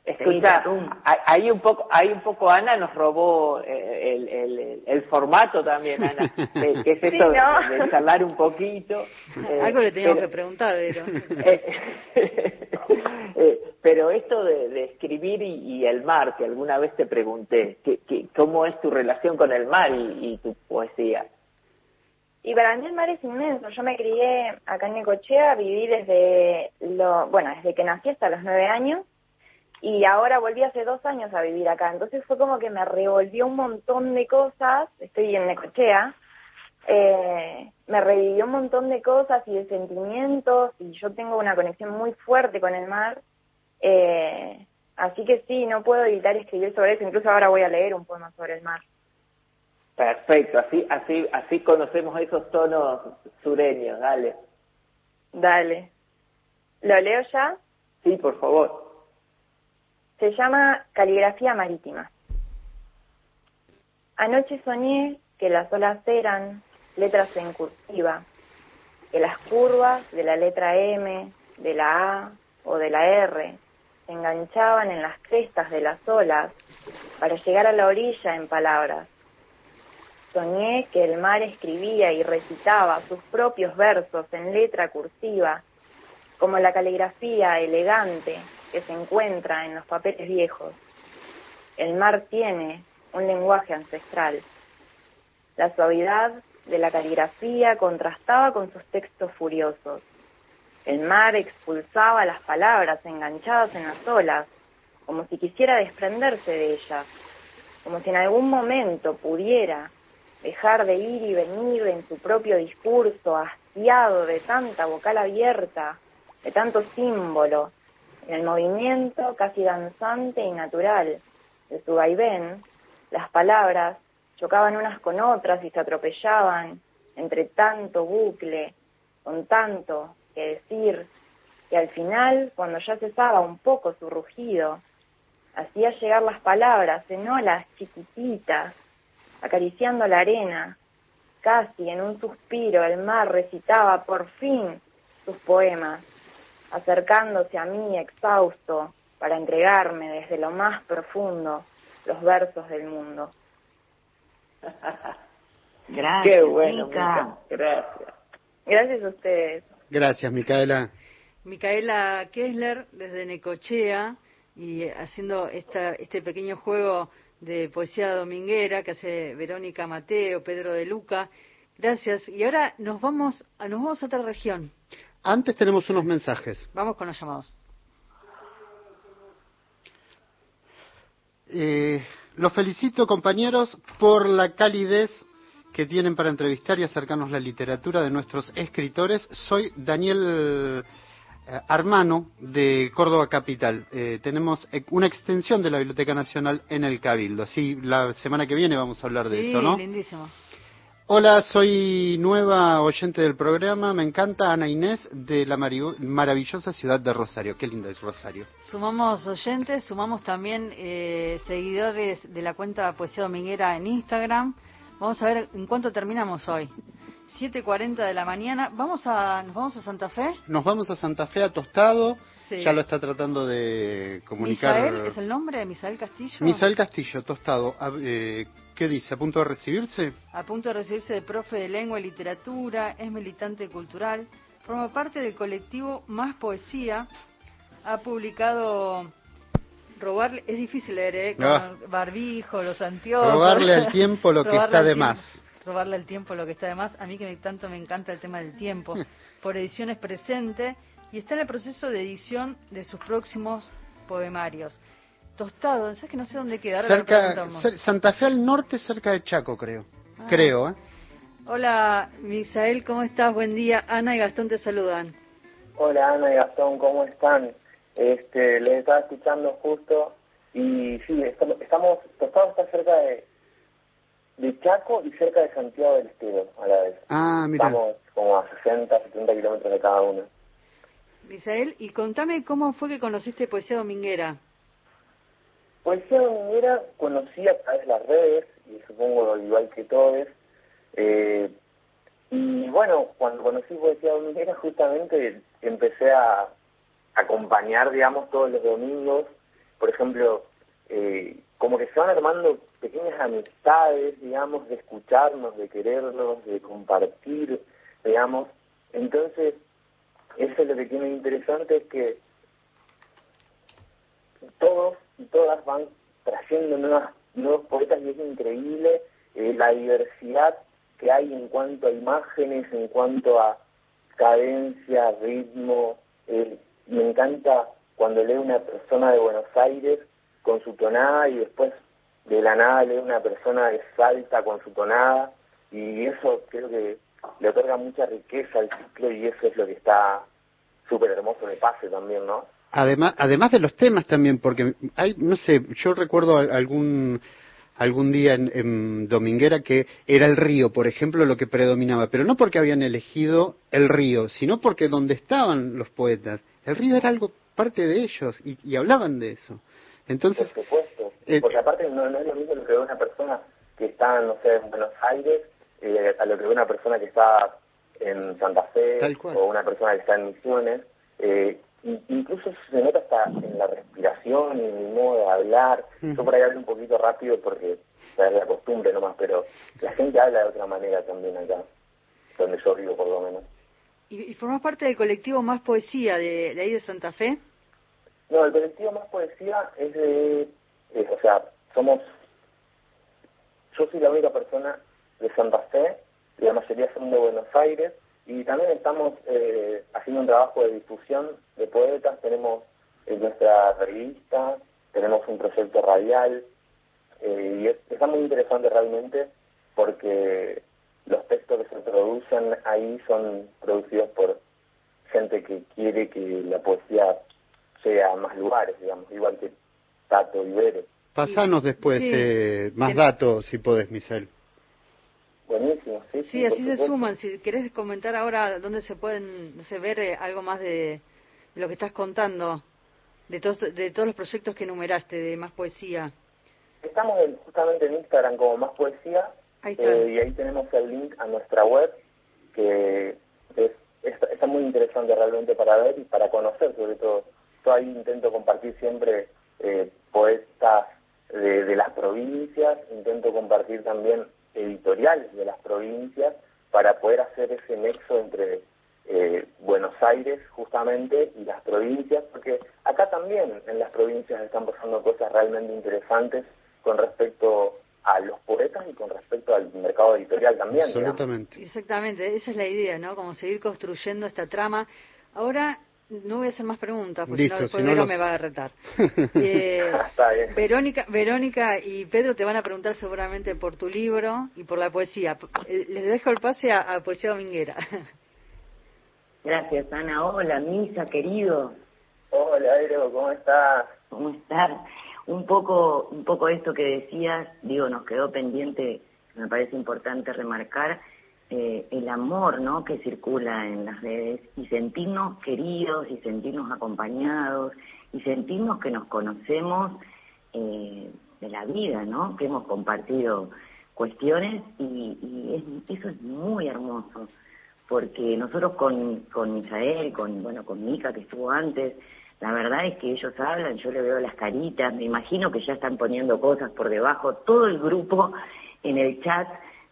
Escucha, ahí un poco, ahí un poco Ana nos robó eh, el, el, el, formato también, Ana, que es esto de, charlar un poquito. Eh, Algo le teníamos que preguntar, pero... Eh, pero esto de, escribir y, el mar, que alguna vez te pregunté, ¿qué, cómo es tu relación con el mar y, y, tu poesía? Y para mí el mar es inmenso. Yo me crié acá en Necochea, viví desde lo, bueno, desde que nací hasta los nueve años y ahora volví hace dos años a vivir acá. Entonces fue como que me revolvió un montón de cosas. Estoy en Necochea. Eh, me revivió un montón de cosas y de sentimientos y yo tengo una conexión muy fuerte con el mar eh, así que sí, no puedo evitar escribir sobre eso. Incluso ahora voy a leer un poema sobre el mar. Perfecto, así, así, así conocemos esos tonos sureños. Dale. Dale. ¿Lo leo ya? Sí, por favor. Se llama Caligrafía Marítima. Anoche soñé que las olas eran letras en cursiva, que las curvas de la letra M, de la A o de la R se enganchaban en las crestas de las olas para llegar a la orilla en palabras. Soñé que el mar escribía y recitaba sus propios versos en letra cursiva, como la caligrafía elegante que se encuentra en los papeles viejos. El mar tiene un lenguaje ancestral. La suavidad de la caligrafía contrastaba con sus textos furiosos. El mar expulsaba las palabras enganchadas en las olas, como si quisiera desprenderse de ellas, como si en algún momento pudiera dejar de ir y venir en su propio discurso, hastiado de tanta vocal abierta, de tanto símbolo, en el movimiento casi danzante y natural de su vaivén, las palabras chocaban unas con otras y se atropellaban entre tanto bucle, con tanto que decir, que al final, cuando ya cesaba un poco su rugido, hacía llegar las palabras en olas chiquititas, acariciando la arena, casi en un suspiro el mar recitaba por fin sus poemas, acercándose a mí exhausto para entregarme desde lo más profundo los versos del mundo. Gracias. Qué bueno, Gracias. Gracias a ustedes. Gracias, Micaela. Micaela Kessler, desde Necochea, y haciendo esta, este pequeño juego de poesía dominguera que hace Verónica Mateo, Pedro de Luca. Gracias. Y ahora nos vamos, nos vamos a otra región. Antes tenemos unos mensajes. Vamos con los llamados. Eh, los felicito, compañeros, por la calidez que tienen para entrevistar y acercarnos la literatura de nuestros escritores. Soy Daniel eh, Armano de Córdoba Capital. Eh, tenemos una extensión de la Biblioteca Nacional en el Cabildo. Así, la semana que viene vamos a hablar de eso, ¿no? lindísimo. Hola, soy nueva oyente del programa. Me encanta Ana Inés de la maravillosa ciudad de Rosario. Qué lindo es Rosario. Sumamos oyentes, sumamos también eh, seguidores de la cuenta Poesía Dominguera en Instagram. Vamos a ver en cuánto terminamos hoy. 7.40 de la mañana. ¿Vamos a, ¿Nos vamos a Santa Fe? Nos vamos a Santa Fe a Tostado. Ya lo está tratando de comunicar. ¿Misael es el nombre? de ¿Misael Castillo? Misael Castillo, Tostado. Eh, ¿Qué dice? ¿A punto de recibirse? A punto de recibirse de profe de lengua y literatura, es militante cultural, forma parte del colectivo Más Poesía, ha publicado robarle, es difícil leer, ¿eh? Con barbijo, los anteojos. Robarle al tiempo lo que está de más. Robarle al tiempo lo que está de más. A mí que tanto me encanta el tema del tiempo. Por ediciones presente y está en el proceso de edición de sus próximos poemarios. Tostado, ¿sabes que no sé dónde queda? cerca, Santa Fe al norte, cerca de Chaco, creo. Ah. Creo, ¿eh? Hola, Misael, ¿cómo estás? Buen día. Ana y Gastón te saludan. Hola, Ana y Gastón, ¿cómo están? Este, les estaba escuchando justo y sí, estamos, Tostado está cerca de, de Chaco y cerca de Santiago del Estero a la vez. Ah, mira. Estamos como a 60, 70 kilómetros de cada uno. Misael, y contame cómo fue que conociste Poesía Dominguera. Poesía Dominguera conocí a través de las redes, y supongo igual que todos. Eh, y bueno, cuando conocí Poesía Dominguera justamente empecé a acompañar, digamos, todos los domingos. Por ejemplo, eh, como que se van armando pequeñas amistades, digamos, de escucharnos, de querernos, de compartir, digamos. Entonces, eso es lo que tiene interesante, es que todos y todas van trayendo nuevas, nuevos poetas y es increíble eh, la diversidad que hay en cuanto a imágenes, en cuanto a cadencia, ritmo. Eh, me encanta cuando lee una persona de Buenos Aires con su tonada y después de la nada lee una persona de Salta con su tonada y eso creo que le otorga mucha riqueza al ciclo y eso es lo que está súper hermoso de pase también, ¿no? Además, además de los temas también, porque hay, no sé, yo recuerdo algún algún día en, Dominguera que era el río, por ejemplo, lo que predominaba, pero no porque habían elegido el río, sino porque donde estaban los poetas, el río era algo parte de ellos y, hablaban de eso. Entonces, por supuesto, eh, porque aparte no, es lo mismo lo que ve una persona que está, no sé, en Buenos Aires, eh, a lo que ve una persona que está en Santa Fe o una persona que está en Misiones. Eh, incluso se nota hasta en la respiración y en el modo de hablar. Yo por ahí hablo un poquito rápido porque es la costumbre nomás, pero la gente habla de otra manera también acá, donde yo vivo por lo menos. ¿Y, formas parte del colectivo Más Poesía de, ahí de Santa Fe? No, el colectivo Más Poesía es de, o sea, somos, yo soy la única persona de Santa Fe, la mayoría son de Buenos Aires, y también estamos eh, haciendo un trabajo de difusión de poetas, tenemos en nuestra revista, tenemos un proyecto radial, eh, y es, está muy interesante realmente porque los textos que se producen ahí son producidos por gente que quiere que la poesía sea a más lugares, digamos, igual que Tato y Vero. Pasanos después eh, más datos, si podés, Michelle. Buenísimo, sí. Sí, así se suman. Si querés comentar ahora dónde se pueden se ver eh, algo más de, lo que estás contando, de todos, de todos los proyectos que enumeraste, de Más Poesía. Estamos justamente en Instagram como Más Poesía eh, y ahí tenemos el link a nuestra web que es, está muy interesante realmente para ver y para conocer sobre todo. Yo ahí intento compartir siempre eh, poetas de, de las provincias, intento compartir también editoriales de las provincias para poder hacer ese nexo entre eh, Buenos Aires justamente y las provincias, porque acá también en las provincias están pasando cosas realmente interesantes con respecto a los poetas y con respecto al mercado editorial también. Absolutamente. Exactamente, esa es la idea, ¿no? Como seguir construyendo esta trama. Ahora, no voy a hacer más preguntas, porque no, después me va a retar. Eh, Verónica, Verónica y Pedro te van a preguntar seguramente por tu libro y por la poesía. Eh, les dejo el pase a, Poesía Dominguera. Gracias, Ana. Hola, Misa, querido. Hola, Ero, ¿cómo estás? ¿Cómo estás? Un poco, un poco esto que decías, digo, nos quedó pendiente, me parece importante remarcar, eh, el amor ¿no? que circula en las redes y sentirnos queridos y sentirnos acompañados y sentirnos que nos conocemos eh, de la vida, ¿no? que hemos compartido cuestiones y, eso es muy hermoso porque nosotros con, con Misael, con, bueno, con Mica que estuvo antes, la verdad es que ellos hablan, yo le veo las caritas, me imagino que ya están poniendo cosas por debajo, todo el grupo en el chat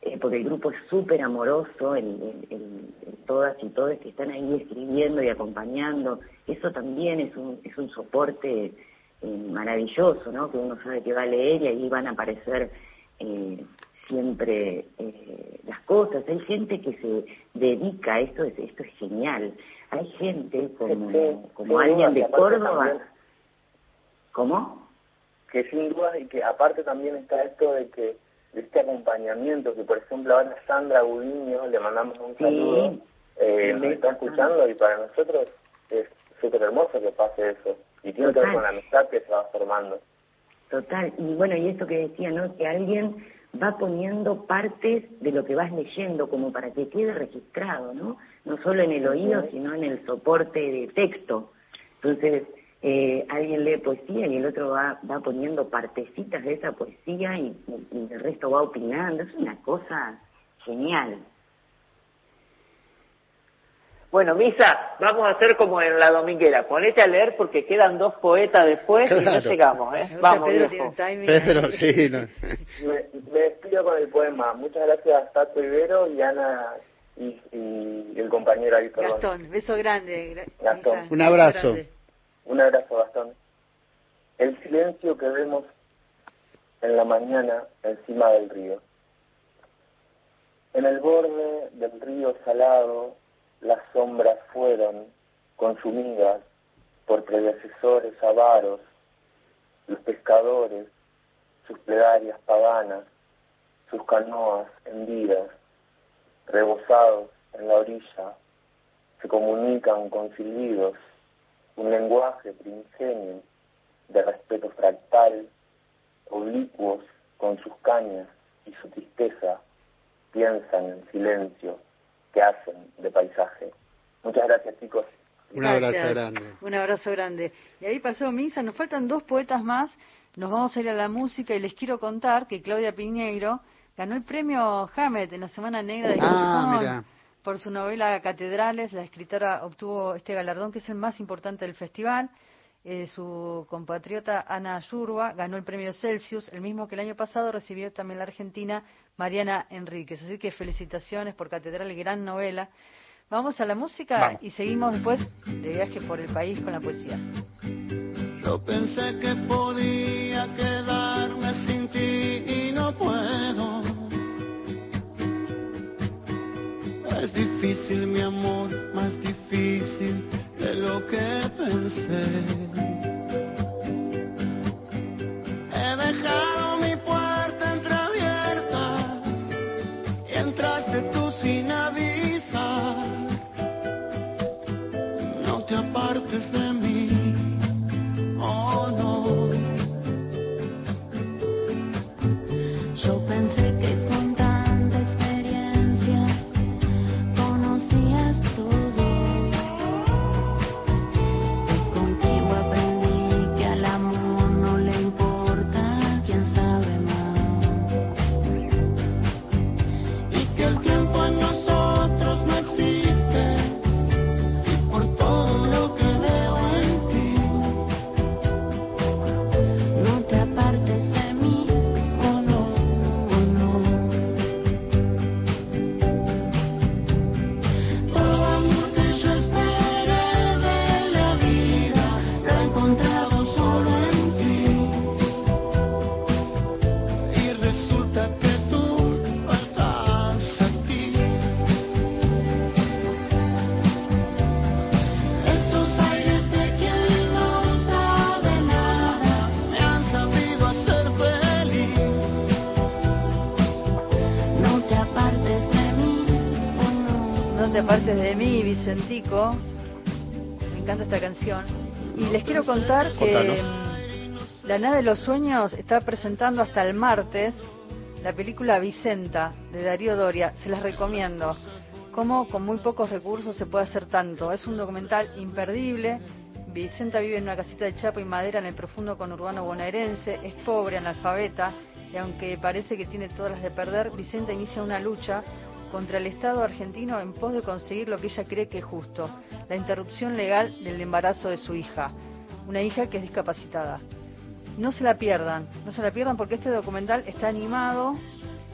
eh, porque el grupo es súper amoroso, el, todas y todos que están ahí escribiendo y acompañando, eso también es un, es un soporte eh, maravilloso, ¿no? Que uno sabe que va a leer y ahí van a aparecer eh, siempre las cosas. Hay gente que se dedica a esto, esto es genial. Hay gente como, como alguien de Córdoba. ¿Cómo? Que sin duda y que aparte también está esto de que este acompañamiento que por ejemplo ahora Sandra Gudiño le mandamos un saludo eh, nos está escuchando y para nosotros es súper hermoso que pase eso. Y tiene que ver con la amistad que se va formando. Total. Y bueno y esto que decía no que alguien va poniendo partes de lo que vas leyendo como para que quede registrado no no solo en el oído sino en el soporte de texto. Entonces eh, alguien lee poesía y el otro va, va poniendo partecitas de esa poesía y, el resto va opinando. Es una cosa genial. Bueno, Misa, vamos a hacer como en la dominguera. Ponete a leer porque quedan dos poetas después y no llegamos, ¿eh? Vamos, Pedro, sí, me, despido con el poema. Muchas gracias a Tato Ibero y Ana y, el compañero ahí, Gastón, beso grande. Gastón. Un abrazo. Un abrazo, bastante. El silencio que vemos en la mañana encima del río. En el borde del río salado, las sombras fueron consumidas por predecesores avaros, los pescadores, sus plegarias paganas, sus canoas hendidas, rebosados en la orilla, se comunican con silbidos un lenguaje primigenio de respeto fractal, oblicuos con sus cañas y su tristeza, piensan en silencio que hacen de paisaje. Muchas gracias, chicos. Un abrazo grande. Un abrazo grande. Y ahí pasó Misa, nos faltan dos poetas más, nos vamos a ir a la música y les quiero contar que Claudia Piñeiro ganó el premio Hammett en la Semana Negra de ah, por su novela Catedrales. La escritora obtuvo este galardón, que es el más importante del festival. Eh, su compatriota Ana Yurba ganó el premio Celsius, el mismo que el año pasado recibió también la argentina Mariana Enríquez. Así que felicitaciones por Catedral, gran novela. Vamos a la música y seguimos después de viaje por el país con la poesía. Yo pensé que podía quedarme sin ti y no puedo. Difícil, mi amor, más difícil de lo que pensé. He dejado esta canción. Y les quiero contar que mm, la nave de los sueños está presentando hasta el martes la película Vicenta de Darío Doria. Se las recomiendo. Cómo con muy pocos recursos se puede hacer tanto. Es un documental imperdible. Vicenta vive en una casita de chapa y madera en el profundo conurbano bonaerense. Es pobre, analfabeta. Y aunque parece que tiene todas las de perder, Vicenta inicia una lucha contra el Estado argentino en pos de conseguir lo que ella cree que es justo, la interrupción legal del embarazo de su hija, una hija que es discapacitada. No se la pierdan, no se la pierdan porque este documental está animado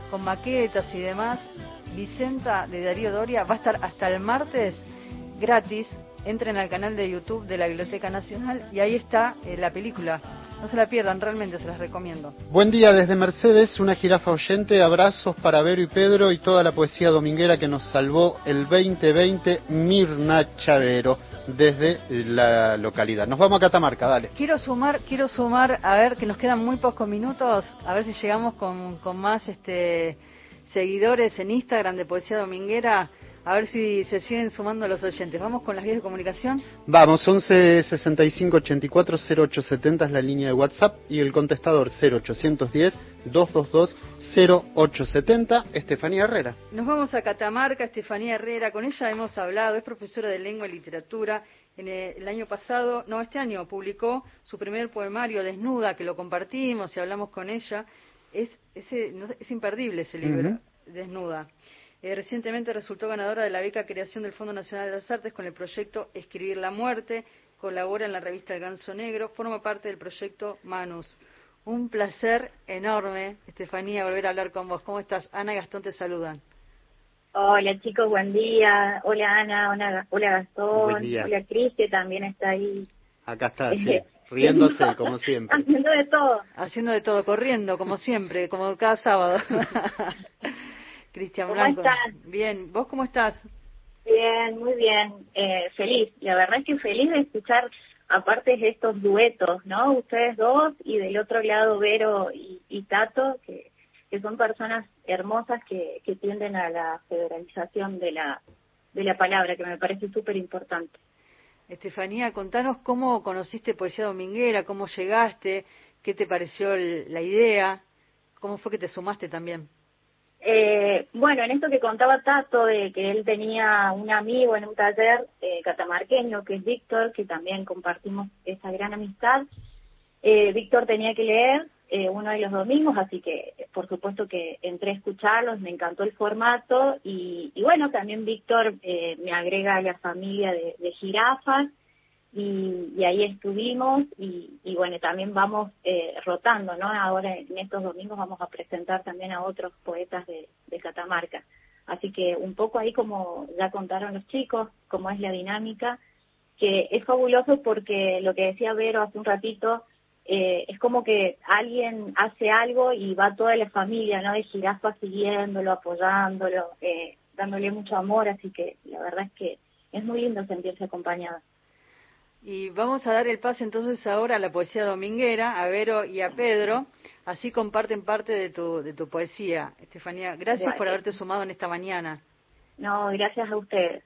con maquetas y demás. Vicenta de Darío Doria va a estar hasta el martes gratis. Entren al canal de YouTube de la Biblioteca Nacional y ahí está eh, la película no se la pierdan, realmente se las recomiendo. Buen día desde Mercedes, una jirafa oyente. Abrazos para Vero y Pedro y toda la poesía dominguera que nos salvó el 2020, Mirna Chavero desde la localidad. Nos vamos a Catamarca, dale. Quiero sumar, quiero sumar, a ver que nos quedan muy pocos minutos, a ver si llegamos con, con más este seguidores en Instagram de Poesía Dominguera. A ver si se siguen sumando los oyentes. ¿Vamos con las vías de comunicación? Vamos, 11 65 84 0870 es la línea de WhatsApp y el contestador 0810 222 0870. Estefanía Herrera. Nos vamos a Catamarca, Estefanía Herrera. Con ella hemos hablado, es profesora de lengua y literatura. En el, año pasado, no, este año publicó su primer poemario, Desnuda, que lo compartimos y hablamos con ella. Es, es imperdible ese libro, Desnuda. Eh, recientemente resultó ganadora de la beca Creación del Fondo Nacional de las Artes con el proyecto Escribir la Muerte, colabora en la revista El Ganso Negro, forma parte del proyecto Manus. Un placer enorme, Estefanía, volver a hablar con vos. ¿Cómo estás? Ana y Gastón te saludan. Hola chicos, buen día. Hola Ana, hola, Gastón. Hola Cris, que también está ahí. Acá está, sí. Riéndose, como siempre. Haciendo de todo. Haciendo de todo, corriendo, como siempre, como cada sábado. Cristian Blanco. Bien, ¿vos cómo estás? Bien, muy bien, eh, feliz. La verdad es que feliz de escuchar, aparte de estos duetos, ¿no? Ustedes dos y del otro lado Vero y, Tato, que, que son personas hermosas que, que tienden a la federalización de la, de la palabra, que me parece súper importante. Estefanía, contanos cómo conociste Poesía Dominguera, cómo llegaste, qué te pareció la idea, cómo fue que te sumaste también. Eh, bueno, en esto que contaba Tato, de que él tenía un amigo en un taller eh, catamarqueño, que es Víctor, que también compartimos esa gran amistad, eh, Víctor tenía que leer eh, uno de los domingos, así que por supuesto que entré a escucharlos, me encantó el formato y, y bueno, también Víctor eh, me agrega a la familia de, de jirafas y, ahí estuvimos y, bueno, también vamos eh, rotando, ¿no? Ahora en estos domingos vamos a presentar también a otros poetas de, Catamarca. Así que un poco ahí como ya contaron los chicos, cómo es la dinámica, que es fabuloso porque lo que decía Vero hace un ratito, eh, es como que alguien hace algo y va toda la familia, ¿no? De jirafa siguiéndolo, apoyándolo, eh, dándole mucho amor, así que la verdad es que es muy lindo sentirse acompañada. Y vamos a dar el paso entonces ahora a la poesía dominguera, a Vero y a Pedro, así comparten parte de tu, de tu poesía. Estefanía, gracias por haberte sumado en esta mañana. No, gracias a usted.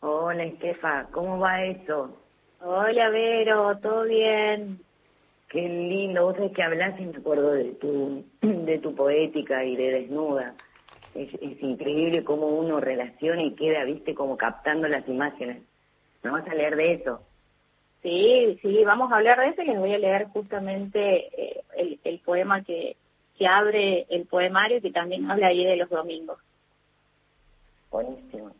Hola Estefa, ¿cómo va eso? Hola Vero, ¿todo bien? Qué lindo, vos sabés que hablas y me acuerdo de tu, de tu poética y de desnuda. Es, es increíble cómo uno relaciona y queda, viste, como captando las imágenes. Vamos a leer de eso. Sí, sí, vamos a hablar de eso y les voy a leer justamente eh, el, el, poema que, que abre el poemario que también habla ahí de los domingos. Buenísimo.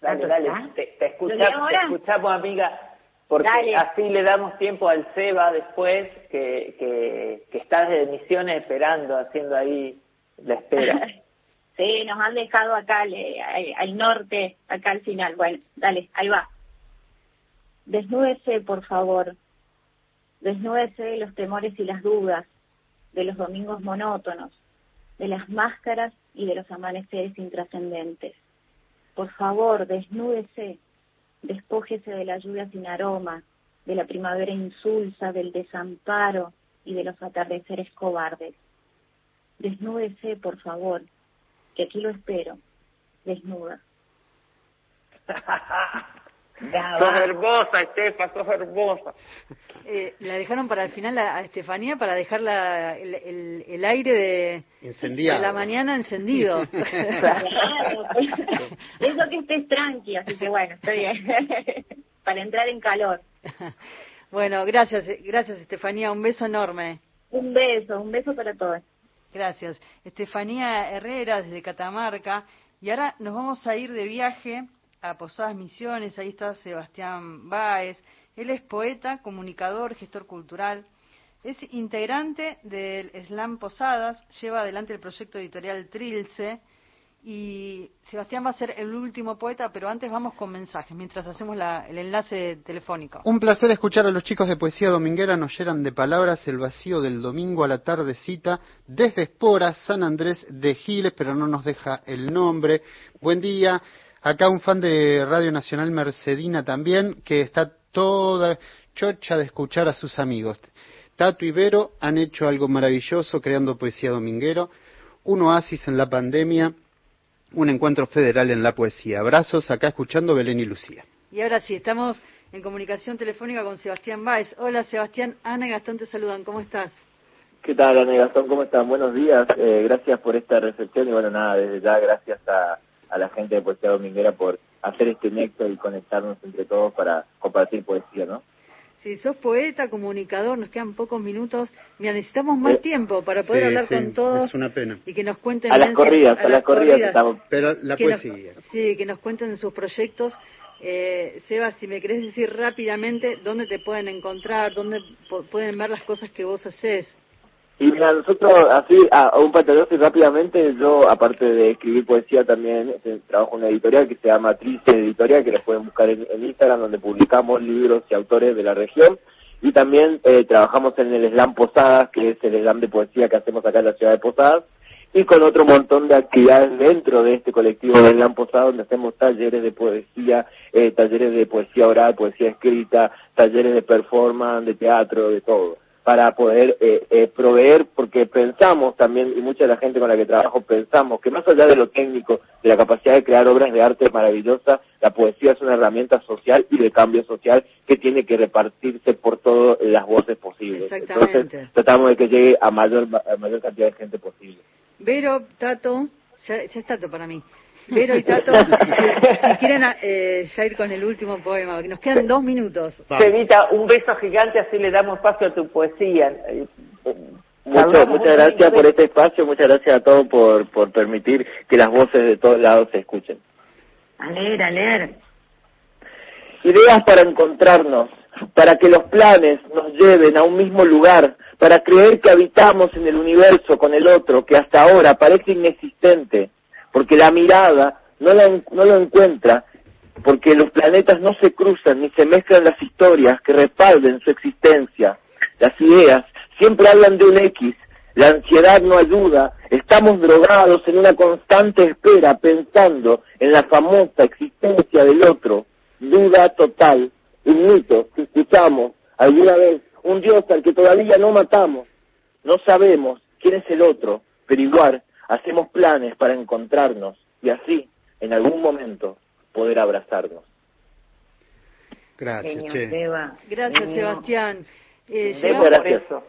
Dale, dale, te, te, escuchamos, amiga, porque así le damos tiempo al Seba después, que, que, que está desde Misiones esperando, haciendo ahí la espera. Sí, nos han dejado acá al, norte, acá al final. Bueno, dale, ahí va. Desnúdese, por favor. Desnúdese de los temores y las dudas, de los domingos monótonos, de las máscaras y de los amaneceres intrascendentes. Por favor, desnúdese, despójese de la lluvia sin aroma, de la primavera insulsa, del desamparo y de los atardeceres cobardes. Desnúdese, por favor, que aquí lo espero, desnuda. Sos hermosa, Estefa, sos hermosa. Eh, la dejaron para el final a, Estefanía para dejar el, el, aire de, de, la mañana encendido. claro, eso que estés tranqui, así que bueno, estoy bien. para entrar en calor. Bueno, gracias, gracias Estefanía, un beso enorme. Un beso, un beso para todos. Gracias. Estefanía Herrera desde Catamarca. Y ahora nos vamos a ir de viaje a Posadas Misiones, ahí está Sebastián Báez. Él es poeta, comunicador, gestor cultural. Es integrante del Slam Posadas, lleva adelante el proyecto editorial Trilce. Y Sebastián va a ser el último poeta, pero antes vamos con mensajes, mientras hacemos el enlace telefónico. Un placer escuchar a los chicos de Poesía Dominguera, nos llenan de palabras el vacío del domingo a la tardecita, desde Espora, San Andrés de Giles, pero no nos deja el nombre. Buen día, Acá un fan de Radio Nacional Mercedina también, que está toda chocha de escuchar a sus amigos. Tato y Vero han hecho algo maravilloso creando poesía dominguero, un oasis en la pandemia, un encuentro federal en la poesía. Abrazos acá escuchando Belén y Lucía. Y ahora sí, estamos en comunicación telefónica con Sebastián Báez. Hola Sebastián, Ana y Gastón te saludan, ¿cómo estás? ¿Qué tal Ana y Gastón? ¿Cómo están? Buenos días, eh, gracias por esta reflexión y bueno, nada, desde ya gracias a a la gente de Poesía Dominguera por hacer este nexo y conectarnos entre todos para compartir poesía, ¿no? Si sos poeta, comunicador, nos quedan pocos minutos. Mira, necesitamos más tiempo para poder hablar con todos. Es una pena. Y que nos cuenten. A las corridas, a, las corridas, estamos. Pero la poesía. sí, que nos cuenten sus proyectos. Eh, Seba, si me querés decir rápidamente dónde te pueden encontrar, dónde pueden ver las cosas que vos haces. Y mira, nosotros, así, a, un y rápidamente, yo, aparte de escribir poesía, también este, trabajo en una editorial que se llama Trice Editorial, que la pueden buscar en, Instagram, donde publicamos libros y autores de la región. Y también eh, trabajamos en el Slam Posadas, que es el slam de poesía que hacemos acá en la ciudad de Posadas, y con otro montón de actividades dentro de este colectivo de Slam Posadas, donde hacemos talleres de poesía, eh, talleres de poesía oral, poesía escrita, talleres de performance, de teatro, de todo para poder eh, eh, proveer, porque pensamos también, y mucha de la gente con la que trabajo pensamos, que más allá de lo técnico, de la capacidad de crear obras de arte maravillosas, la poesía es una herramienta social y de cambio social que tiene que repartirse por todas las voces posibles. Entonces, tratamos de que llegue a mayor, a mayor cantidad de gente posible. Vero, Tato, ya, ya es Tato para mí. Vero y Tato, si, quieren eh, ya ir con el último poema, que nos quedan dos minutos. Sevita, un beso gigante, así le damos espacio a tu poesía. Muchas, muchas gracias por este espacio, muchas gracias a todos por, por permitir que las voces de todos lados se escuchen. A leer, a leer. Ideas para encontrarnos, para que los planes nos lleven a un mismo lugar, para creer que habitamos en el universo con el otro que hasta ahora parece inexistente porque la mirada no, no lo encuentra, porque los planetas no se cruzan ni se mezclan las historias que respalden su existencia. Las ideas siempre hablan de un X, la ansiedad no ayuda, estamos drogados en una constante espera pensando en la famosa existencia del otro, duda total, un mito que escuchamos alguna vez, un Dios al que todavía no matamos, no sabemos quién es el otro, pero igual hacemos planes para encontrarnos y así, en algún momento, poder abrazarnos. Gracias, Gracias, Sebastián. Eh, llegamos,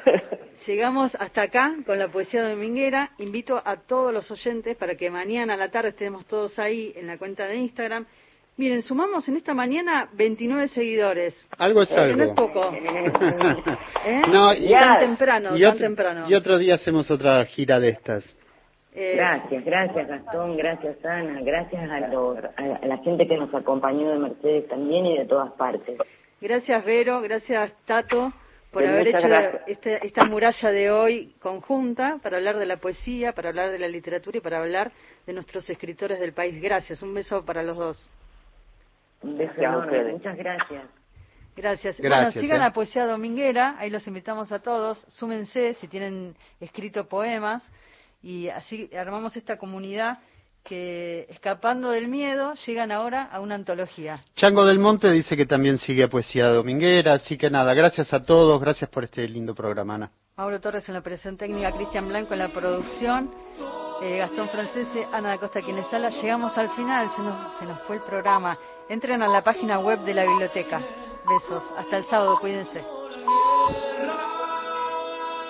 llegamos hasta acá con la poesía dominguera. Invito a todos los oyentes para que mañana a la tarde estemos todos ahí en la cuenta de Instagram. Miren, sumamos en esta mañana 29 seguidores. Algo es algo. no es poco. ¿Eh? No, y, tan temprano, tan temprano. Y otro día hacemos otra gira de estas. Eh, gracias, gracias Gastón, gracias Ana, gracias a, a, la gente que nos acompañó de Mercedes también y de todas partes. Gracias Vero, gracias Tato por haber hecho este, esta muralla de hoy conjunta para hablar de la poesía, para hablar de la literatura y para hablar de nuestros escritores del país. Gracias, un beso para los dos. Un beso enorme, muchas gracias. Gracias. bueno, sigan eh. la poesía dominguera, ahí los invitamos a todos, súmense si tienen escrito poemas y así armamos esta comunidad que escapando del miedo llegan ahora a una antología. Chango del Monte dice que también sigue a Poesía Dominguera, así que nada, gracias a todos, gracias por este lindo programa, Ana. Mauro Torres en la operación técnica, Cristian Blanco en la producción. eh, Gastón Francese, Ana da Costa quienes habla. Llegamos al final, se nos, se nos fue el programa. Entren a la página web de la biblioteca. Besos. Hasta el sábado, cuídense.